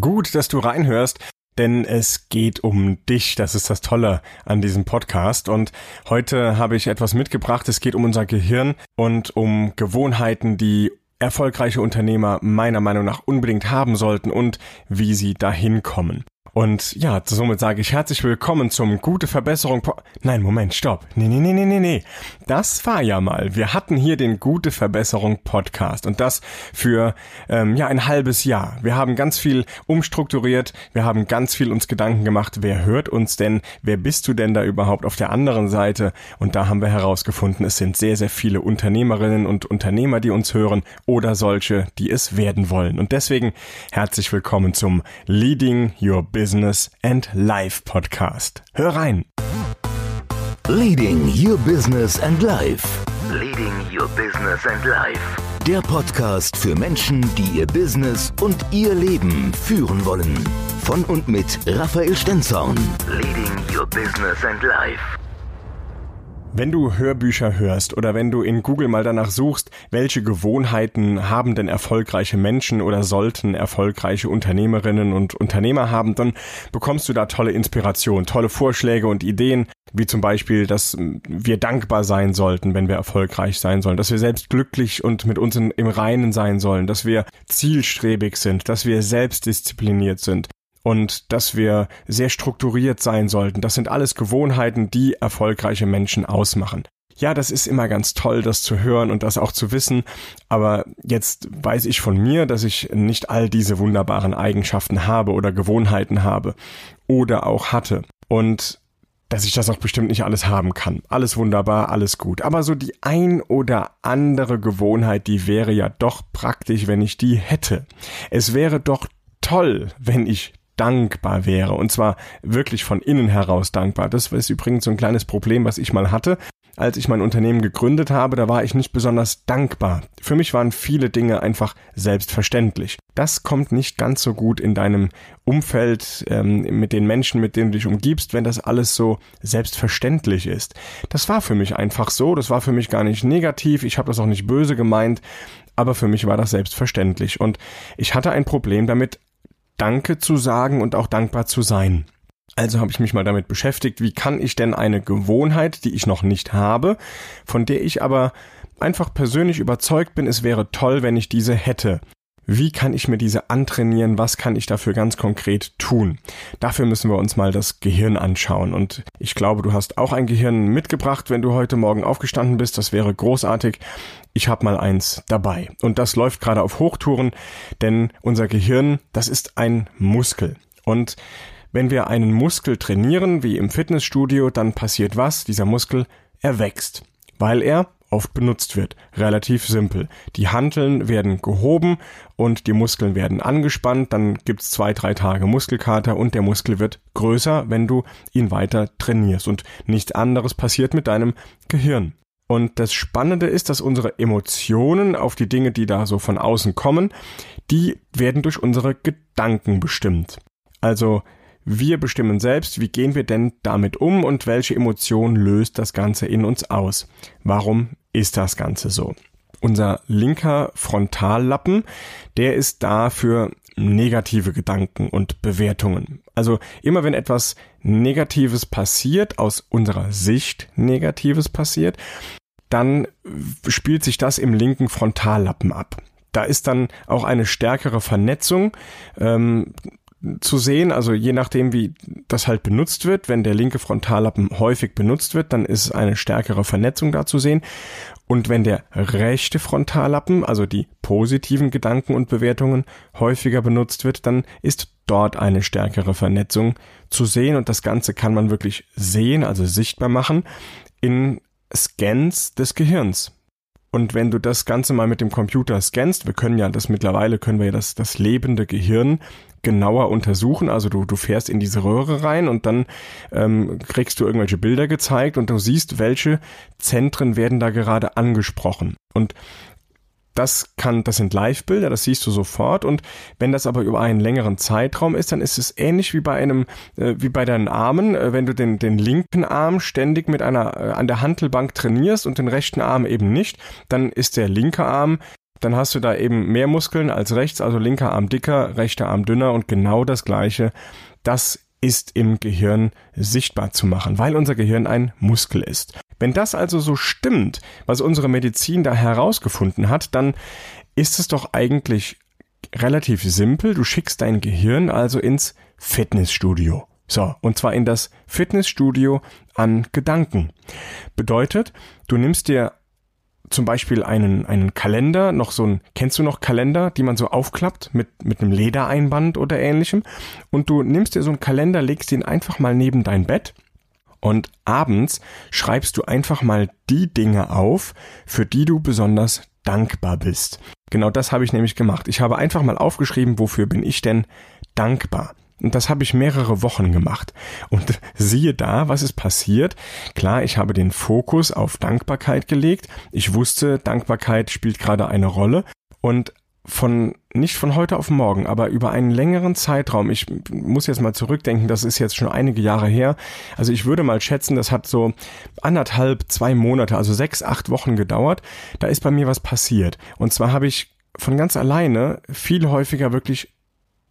Gut, dass du reinhörst, denn es geht um dich. Das ist das Tolle an diesem Podcast. Und heute habe ich etwas mitgebracht. Es geht um unser Gehirn und um Gewohnheiten, die erfolgreiche Unternehmer meiner Meinung nach unbedingt haben sollten und wie sie dahin kommen. Und ja, somit sage ich herzlich willkommen zum Gute Verbesserung. Po Nein, Moment, stopp. Nee, nee, nee, nee, nee, nee. Das war ja mal. Wir hatten hier den Gute Verbesserung Podcast und das für ähm, ja ein halbes Jahr. Wir haben ganz viel umstrukturiert, wir haben ganz viel uns Gedanken gemacht, wer hört uns denn, wer bist du denn da überhaupt auf der anderen Seite? Und da haben wir herausgefunden, es sind sehr, sehr viele Unternehmerinnen und Unternehmer, die uns hören oder solche, die es werden wollen. Und deswegen herzlich willkommen zum Leading Your Business Business and Life Podcast. Hör rein. Leading Your Business and Life. Leading Your Business and Life. Der Podcast für Menschen, die ihr Business und ihr Leben führen wollen. Von und mit Raphael Stenzorn. Leading Your Business and Life. Wenn du Hörbücher hörst oder wenn du in Google mal danach suchst, welche Gewohnheiten haben denn erfolgreiche Menschen oder sollten erfolgreiche Unternehmerinnen und Unternehmer haben, dann bekommst du da tolle Inspiration, tolle Vorschläge und Ideen, wie zum Beispiel, dass wir dankbar sein sollten, wenn wir erfolgreich sein sollen, dass wir selbst glücklich und mit uns im Reinen sein sollen, dass wir zielstrebig sind, dass wir selbstdiszipliniert sind, und dass wir sehr strukturiert sein sollten. Das sind alles Gewohnheiten, die erfolgreiche Menschen ausmachen. Ja, das ist immer ganz toll, das zu hören und das auch zu wissen, aber jetzt weiß ich von mir, dass ich nicht all diese wunderbaren Eigenschaften habe oder Gewohnheiten habe oder auch hatte. Und dass ich das auch bestimmt nicht alles haben kann. Alles wunderbar, alles gut. Aber so die ein oder andere Gewohnheit, die wäre ja doch praktisch, wenn ich die hätte. Es wäre doch toll, wenn ich dankbar wäre. Und zwar wirklich von innen heraus dankbar. Das ist übrigens so ein kleines Problem, was ich mal hatte. Als ich mein Unternehmen gegründet habe, da war ich nicht besonders dankbar. Für mich waren viele Dinge einfach selbstverständlich. Das kommt nicht ganz so gut in deinem Umfeld ähm, mit den Menschen, mit denen du dich umgibst, wenn das alles so selbstverständlich ist. Das war für mich einfach so, das war für mich gar nicht negativ, ich habe das auch nicht böse gemeint, aber für mich war das selbstverständlich. Und ich hatte ein Problem damit, Danke zu sagen und auch dankbar zu sein. Also habe ich mich mal damit beschäftigt, wie kann ich denn eine Gewohnheit, die ich noch nicht habe, von der ich aber einfach persönlich überzeugt bin, es wäre toll, wenn ich diese hätte. Wie kann ich mir diese antrainieren? Was kann ich dafür ganz konkret tun? Dafür müssen wir uns mal das Gehirn anschauen. Und ich glaube, du hast auch ein Gehirn mitgebracht, wenn du heute Morgen aufgestanden bist. Das wäre großartig. Ich habe mal eins dabei. Und das läuft gerade auf Hochtouren, denn unser Gehirn, das ist ein Muskel. Und wenn wir einen Muskel trainieren, wie im Fitnessstudio, dann passiert was? Dieser Muskel erwächst, weil er oft benutzt wird. Relativ simpel. Die Hanteln werden gehoben und die Muskeln werden angespannt, dann gibt's zwei, drei Tage Muskelkater und der Muskel wird größer, wenn du ihn weiter trainierst. Und nichts anderes passiert mit deinem Gehirn. Und das Spannende ist, dass unsere Emotionen auf die Dinge, die da so von außen kommen, die werden durch unsere Gedanken bestimmt. Also wir bestimmen selbst, wie gehen wir denn damit um und welche Emotion löst das Ganze in uns aus. Warum ist das Ganze so? Unser linker Frontallappen, der ist da für negative Gedanken und Bewertungen. Also immer wenn etwas Negatives passiert, aus unserer Sicht Negatives passiert, dann spielt sich das im linken Frontallappen ab. Da ist dann auch eine stärkere Vernetzung. Ähm, zu sehen, also je nachdem, wie das halt benutzt wird, wenn der linke Frontallappen häufig benutzt wird, dann ist eine stärkere Vernetzung da zu sehen. Und wenn der rechte Frontallappen, also die positiven Gedanken und Bewertungen, häufiger benutzt wird, dann ist dort eine stärkere Vernetzung zu sehen. Und das Ganze kann man wirklich sehen, also sichtbar machen, in Scans des Gehirns. Und wenn du das Ganze mal mit dem Computer scannst, wir können ja das mittlerweile, können wir ja das, das lebende Gehirn genauer untersuchen. Also du, du fährst in diese Röhre rein und dann ähm, kriegst du irgendwelche Bilder gezeigt und du siehst, welche Zentren werden da gerade angesprochen. Und das kann, das sind Live-Bilder, das siehst du sofort. Und wenn das aber über einen längeren Zeitraum ist, dann ist es ähnlich wie bei einem, äh, wie bei deinen Armen. Äh, wenn du den, den linken Arm ständig mit einer, äh, an der Hantelbank trainierst und den rechten Arm eben nicht, dann ist der linke Arm dann hast du da eben mehr Muskeln als rechts, also linker Arm dicker, rechter Arm dünner und genau das gleiche. Das ist im Gehirn sichtbar zu machen, weil unser Gehirn ein Muskel ist. Wenn das also so stimmt, was unsere Medizin da herausgefunden hat, dann ist es doch eigentlich relativ simpel. Du schickst dein Gehirn also ins Fitnessstudio. So, und zwar in das Fitnessstudio an Gedanken. Bedeutet, du nimmst dir zum Beispiel einen, einen Kalender, noch so ein, kennst du noch Kalender, die man so aufklappt mit, mit einem Ledereinband oder ähnlichem? Und du nimmst dir so einen Kalender, legst ihn einfach mal neben dein Bett und abends schreibst du einfach mal die Dinge auf, für die du besonders dankbar bist. Genau das habe ich nämlich gemacht. Ich habe einfach mal aufgeschrieben, wofür bin ich denn dankbar. Und das habe ich mehrere Wochen gemacht. Und siehe da, was ist passiert? Klar, ich habe den Fokus auf Dankbarkeit gelegt. Ich wusste, Dankbarkeit spielt gerade eine Rolle. Und von, nicht von heute auf morgen, aber über einen längeren Zeitraum, ich muss jetzt mal zurückdenken, das ist jetzt schon einige Jahre her. Also ich würde mal schätzen, das hat so anderthalb, zwei Monate, also sechs, acht Wochen gedauert. Da ist bei mir was passiert. Und zwar habe ich von ganz alleine viel häufiger wirklich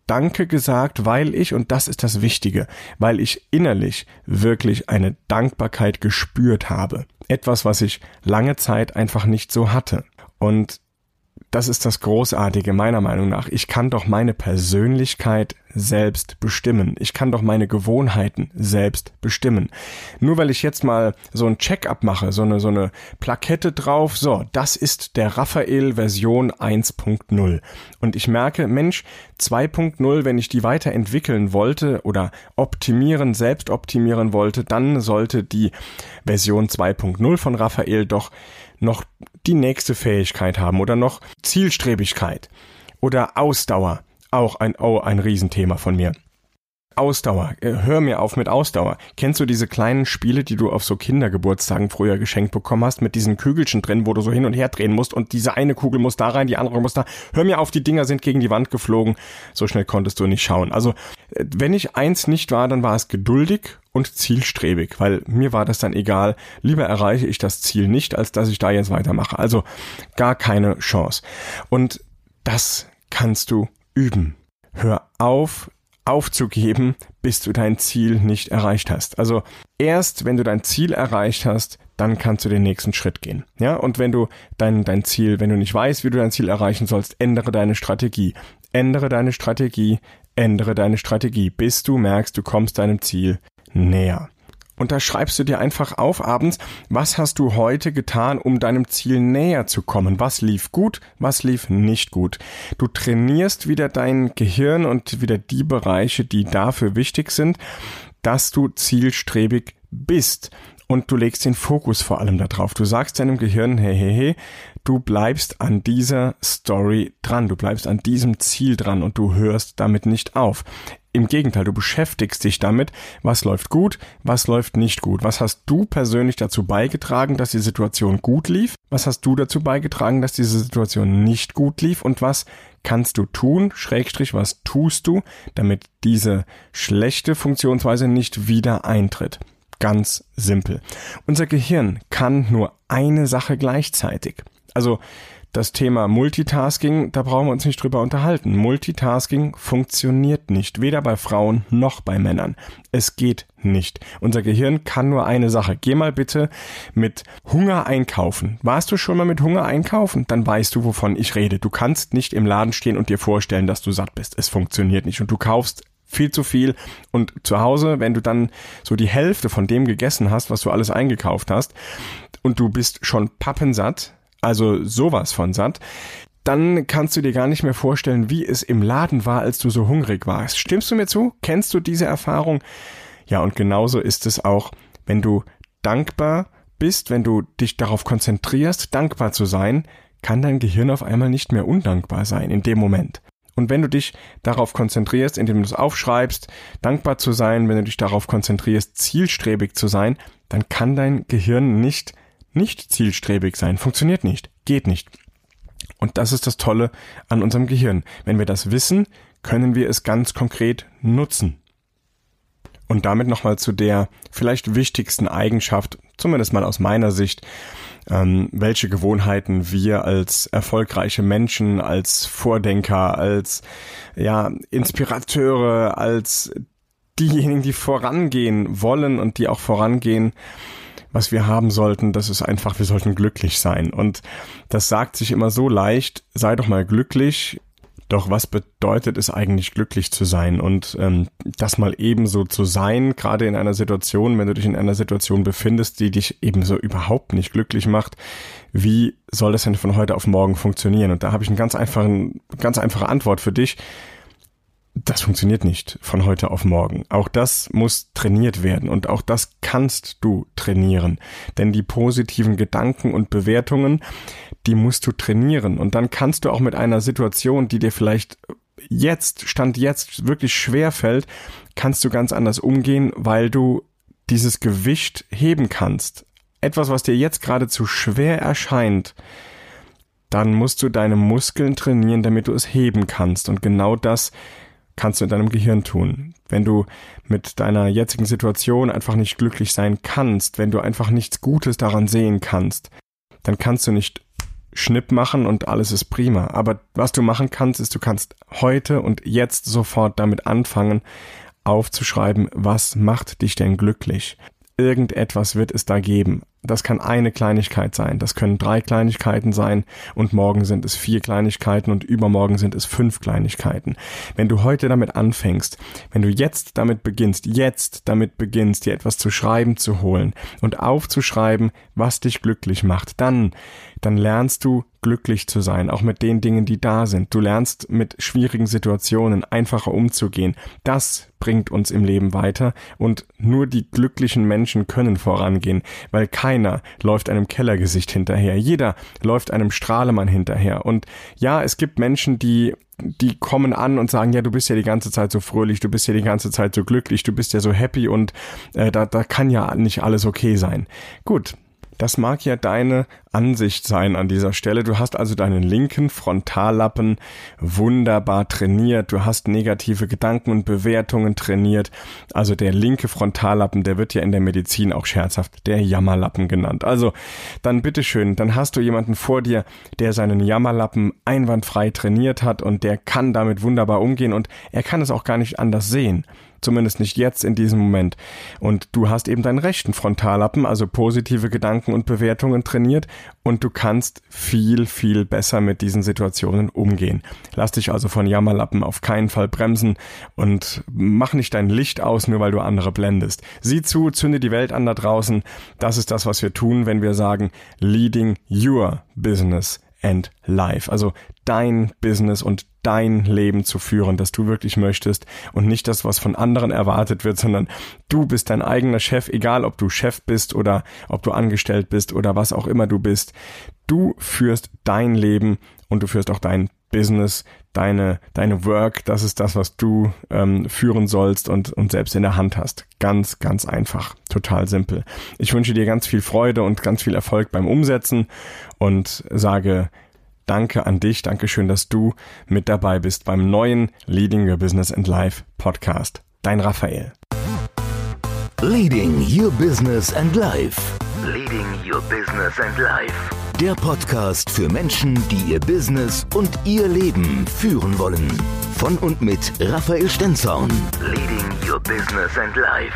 Danke gesagt, weil ich, und das ist das Wichtige, weil ich innerlich wirklich eine Dankbarkeit gespürt habe. Etwas, was ich lange Zeit einfach nicht so hatte. Und das ist das Großartige meiner Meinung nach. Ich kann doch meine Persönlichkeit selbst bestimmen. Ich kann doch meine Gewohnheiten selbst bestimmen. Nur weil ich jetzt mal so ein Check-up mache, so eine, so eine Plakette drauf, so, das ist der Raphael Version 1.0. Und ich merke, Mensch, 2.0, wenn ich die weiterentwickeln wollte oder optimieren, selbst optimieren wollte, dann sollte die Version 2.0 von Raphael doch noch die nächste Fähigkeit haben oder noch Zielstrebigkeit oder Ausdauer. Auch ein, oh, ein Riesenthema von mir. Ausdauer. Äh, hör mir auf mit Ausdauer. Kennst du diese kleinen Spiele, die du auf so Kindergeburtstagen früher geschenkt bekommen hast, mit diesen Kügelchen drin, wo du so hin und her drehen musst und diese eine Kugel muss da rein, die andere muss da. Hör mir auf, die Dinger sind gegen die Wand geflogen. So schnell konntest du nicht schauen. Also, äh, wenn ich eins nicht war, dann war es geduldig und zielstrebig, weil mir war das dann egal. Lieber erreiche ich das Ziel nicht, als dass ich da jetzt weitermache. Also, gar keine Chance. Und das kannst du üben. Hör auf, aufzugeben, bis du dein Ziel nicht erreicht hast. Also erst wenn du dein Ziel erreicht hast, dann kannst du den nächsten Schritt gehen. Ja, und wenn du dein, dein Ziel, wenn du nicht weißt, wie du dein Ziel erreichen sollst, ändere deine Strategie. Ändere deine Strategie, ändere deine Strategie, bis du merkst, du kommst deinem Ziel näher. Und da schreibst du dir einfach auf abends, was hast du heute getan, um deinem Ziel näher zu kommen? Was lief gut, was lief nicht gut? Du trainierst wieder dein Gehirn und wieder die Bereiche, die dafür wichtig sind, dass du zielstrebig bist. Und du legst den Fokus vor allem darauf. Du sagst deinem Gehirn, hey, hey, hey, du bleibst an dieser Story dran, du bleibst an diesem Ziel dran und du hörst damit nicht auf. Im Gegenteil, du beschäftigst dich damit, was läuft gut, was läuft nicht gut. Was hast du persönlich dazu beigetragen, dass die Situation gut lief? Was hast du dazu beigetragen, dass diese Situation nicht gut lief? Und was kannst du tun, Schrägstrich, was tust du, damit diese schlechte Funktionsweise nicht wieder eintritt? Ganz simpel. Unser Gehirn kann nur eine Sache gleichzeitig. Also das Thema Multitasking, da brauchen wir uns nicht drüber unterhalten. Multitasking funktioniert nicht, weder bei Frauen noch bei Männern. Es geht nicht. Unser Gehirn kann nur eine Sache. Geh mal bitte mit Hunger einkaufen. Warst du schon mal mit Hunger einkaufen? Dann weißt du, wovon ich rede. Du kannst nicht im Laden stehen und dir vorstellen, dass du satt bist. Es funktioniert nicht. Und du kaufst viel zu viel. Und zu Hause, wenn du dann so die Hälfte von dem gegessen hast, was du alles eingekauft hast, und du bist schon pappensatt, also sowas von satt, dann kannst du dir gar nicht mehr vorstellen, wie es im Laden war, als du so hungrig warst. Stimmst du mir zu? Kennst du diese Erfahrung? Ja, und genauso ist es auch, wenn du dankbar bist, wenn du dich darauf konzentrierst, dankbar zu sein, kann dein Gehirn auf einmal nicht mehr undankbar sein in dem Moment. Und wenn du dich darauf konzentrierst, indem du es aufschreibst, dankbar zu sein, wenn du dich darauf konzentrierst, zielstrebig zu sein, dann kann dein Gehirn nicht nicht zielstrebig sein. Funktioniert nicht. Geht nicht. Und das ist das Tolle an unserem Gehirn. Wenn wir das wissen, können wir es ganz konkret nutzen. Und damit nochmal zu der vielleicht wichtigsten Eigenschaft, zumindest mal aus meiner Sicht, ähm, welche Gewohnheiten wir als erfolgreiche Menschen, als Vordenker, als ja, Inspirateure, als diejenigen, die vorangehen wollen und die auch vorangehen, was wir haben sollten, das ist einfach, wir sollten glücklich sein. Und das sagt sich immer so leicht, sei doch mal glücklich, doch was bedeutet es eigentlich, glücklich zu sein? Und ähm, das mal ebenso zu sein, gerade in einer Situation, wenn du dich in einer Situation befindest, die dich ebenso überhaupt nicht glücklich macht, wie soll das denn von heute auf morgen funktionieren? Und da habe ich eine ganz, einfachen, ganz einfache Antwort für dich. Das funktioniert nicht von heute auf morgen. Auch das muss trainiert werden und auch das kannst du trainieren. Denn die positiven Gedanken und Bewertungen, die musst du trainieren. Und dann kannst du auch mit einer Situation, die dir vielleicht jetzt, Stand jetzt wirklich schwer fällt, kannst du ganz anders umgehen, weil du dieses Gewicht heben kannst. Etwas, was dir jetzt gerade zu schwer erscheint, dann musst du deine Muskeln trainieren, damit du es heben kannst. Und genau das kannst du in deinem Gehirn tun. Wenn du mit deiner jetzigen Situation einfach nicht glücklich sein kannst, wenn du einfach nichts Gutes daran sehen kannst, dann kannst du nicht Schnipp machen und alles ist prima. Aber was du machen kannst, ist, du kannst heute und jetzt sofort damit anfangen, aufzuschreiben, was macht dich denn glücklich? Irgendetwas wird es da geben. Das kann eine Kleinigkeit sein, das können drei Kleinigkeiten sein und morgen sind es vier Kleinigkeiten und übermorgen sind es fünf Kleinigkeiten. Wenn du heute damit anfängst, wenn du jetzt damit beginnst, jetzt damit beginnst, dir etwas zu schreiben zu holen und aufzuschreiben, was dich glücklich macht, dann, dann lernst du glücklich zu sein, auch mit den Dingen, die da sind. Du lernst mit schwierigen Situationen einfacher umzugehen. Das bringt uns im Leben weiter und nur die glücklichen Menschen können vorangehen, weil keiner läuft einem Kellergesicht hinterher. Jeder läuft einem Strahlemann hinterher. Und ja, es gibt Menschen, die die kommen an und sagen, ja, du bist ja die ganze Zeit so fröhlich, du bist ja die ganze Zeit so glücklich, du bist ja so happy und äh, da, da kann ja nicht alles okay sein. Gut, das mag ja deine Ansicht sein an dieser Stelle. Du hast also deinen linken Frontallappen wunderbar trainiert. Du hast negative Gedanken und Bewertungen trainiert. Also der linke Frontallappen, der wird ja in der Medizin auch scherzhaft der Jammerlappen genannt. Also dann bitteschön, dann hast du jemanden vor dir, der seinen Jammerlappen einwandfrei trainiert hat und der kann damit wunderbar umgehen und er kann es auch gar nicht anders sehen. Zumindest nicht jetzt in diesem Moment. Und du hast eben deinen rechten Frontallappen, also positive Gedanken und Bewertungen trainiert und du kannst viel, viel besser mit diesen Situationen umgehen. Lass dich also von Jammerlappen auf keinen Fall bremsen und mach nicht dein Licht aus, nur weil du andere blendest. Sieh zu, zünde die Welt an da draußen. Das ist das, was wir tun, wenn wir sagen, leading your business and life. Also dein Business und dein Leben zu führen, das du wirklich möchtest und nicht das, was von anderen erwartet wird, sondern du bist dein eigener Chef, egal ob du Chef bist oder ob du angestellt bist oder was auch immer du bist. Du führst dein Leben und du führst auch dein Business, deine, deine Work, das ist das, was du ähm, führen sollst und, und selbst in der Hand hast. Ganz, ganz einfach. Total simpel. Ich wünsche dir ganz viel Freude und ganz viel Erfolg beim Umsetzen und sage Danke an dich, danke schön, dass du mit dabei bist beim neuen Leading Your Business and Life Podcast. Dein Raphael. Leading Your Business and Life. Leading Your Business and Life. Der Podcast für Menschen, die ihr Business und ihr Leben führen wollen. Von und mit Raphael Stenzorn. Leading Your Business and Life.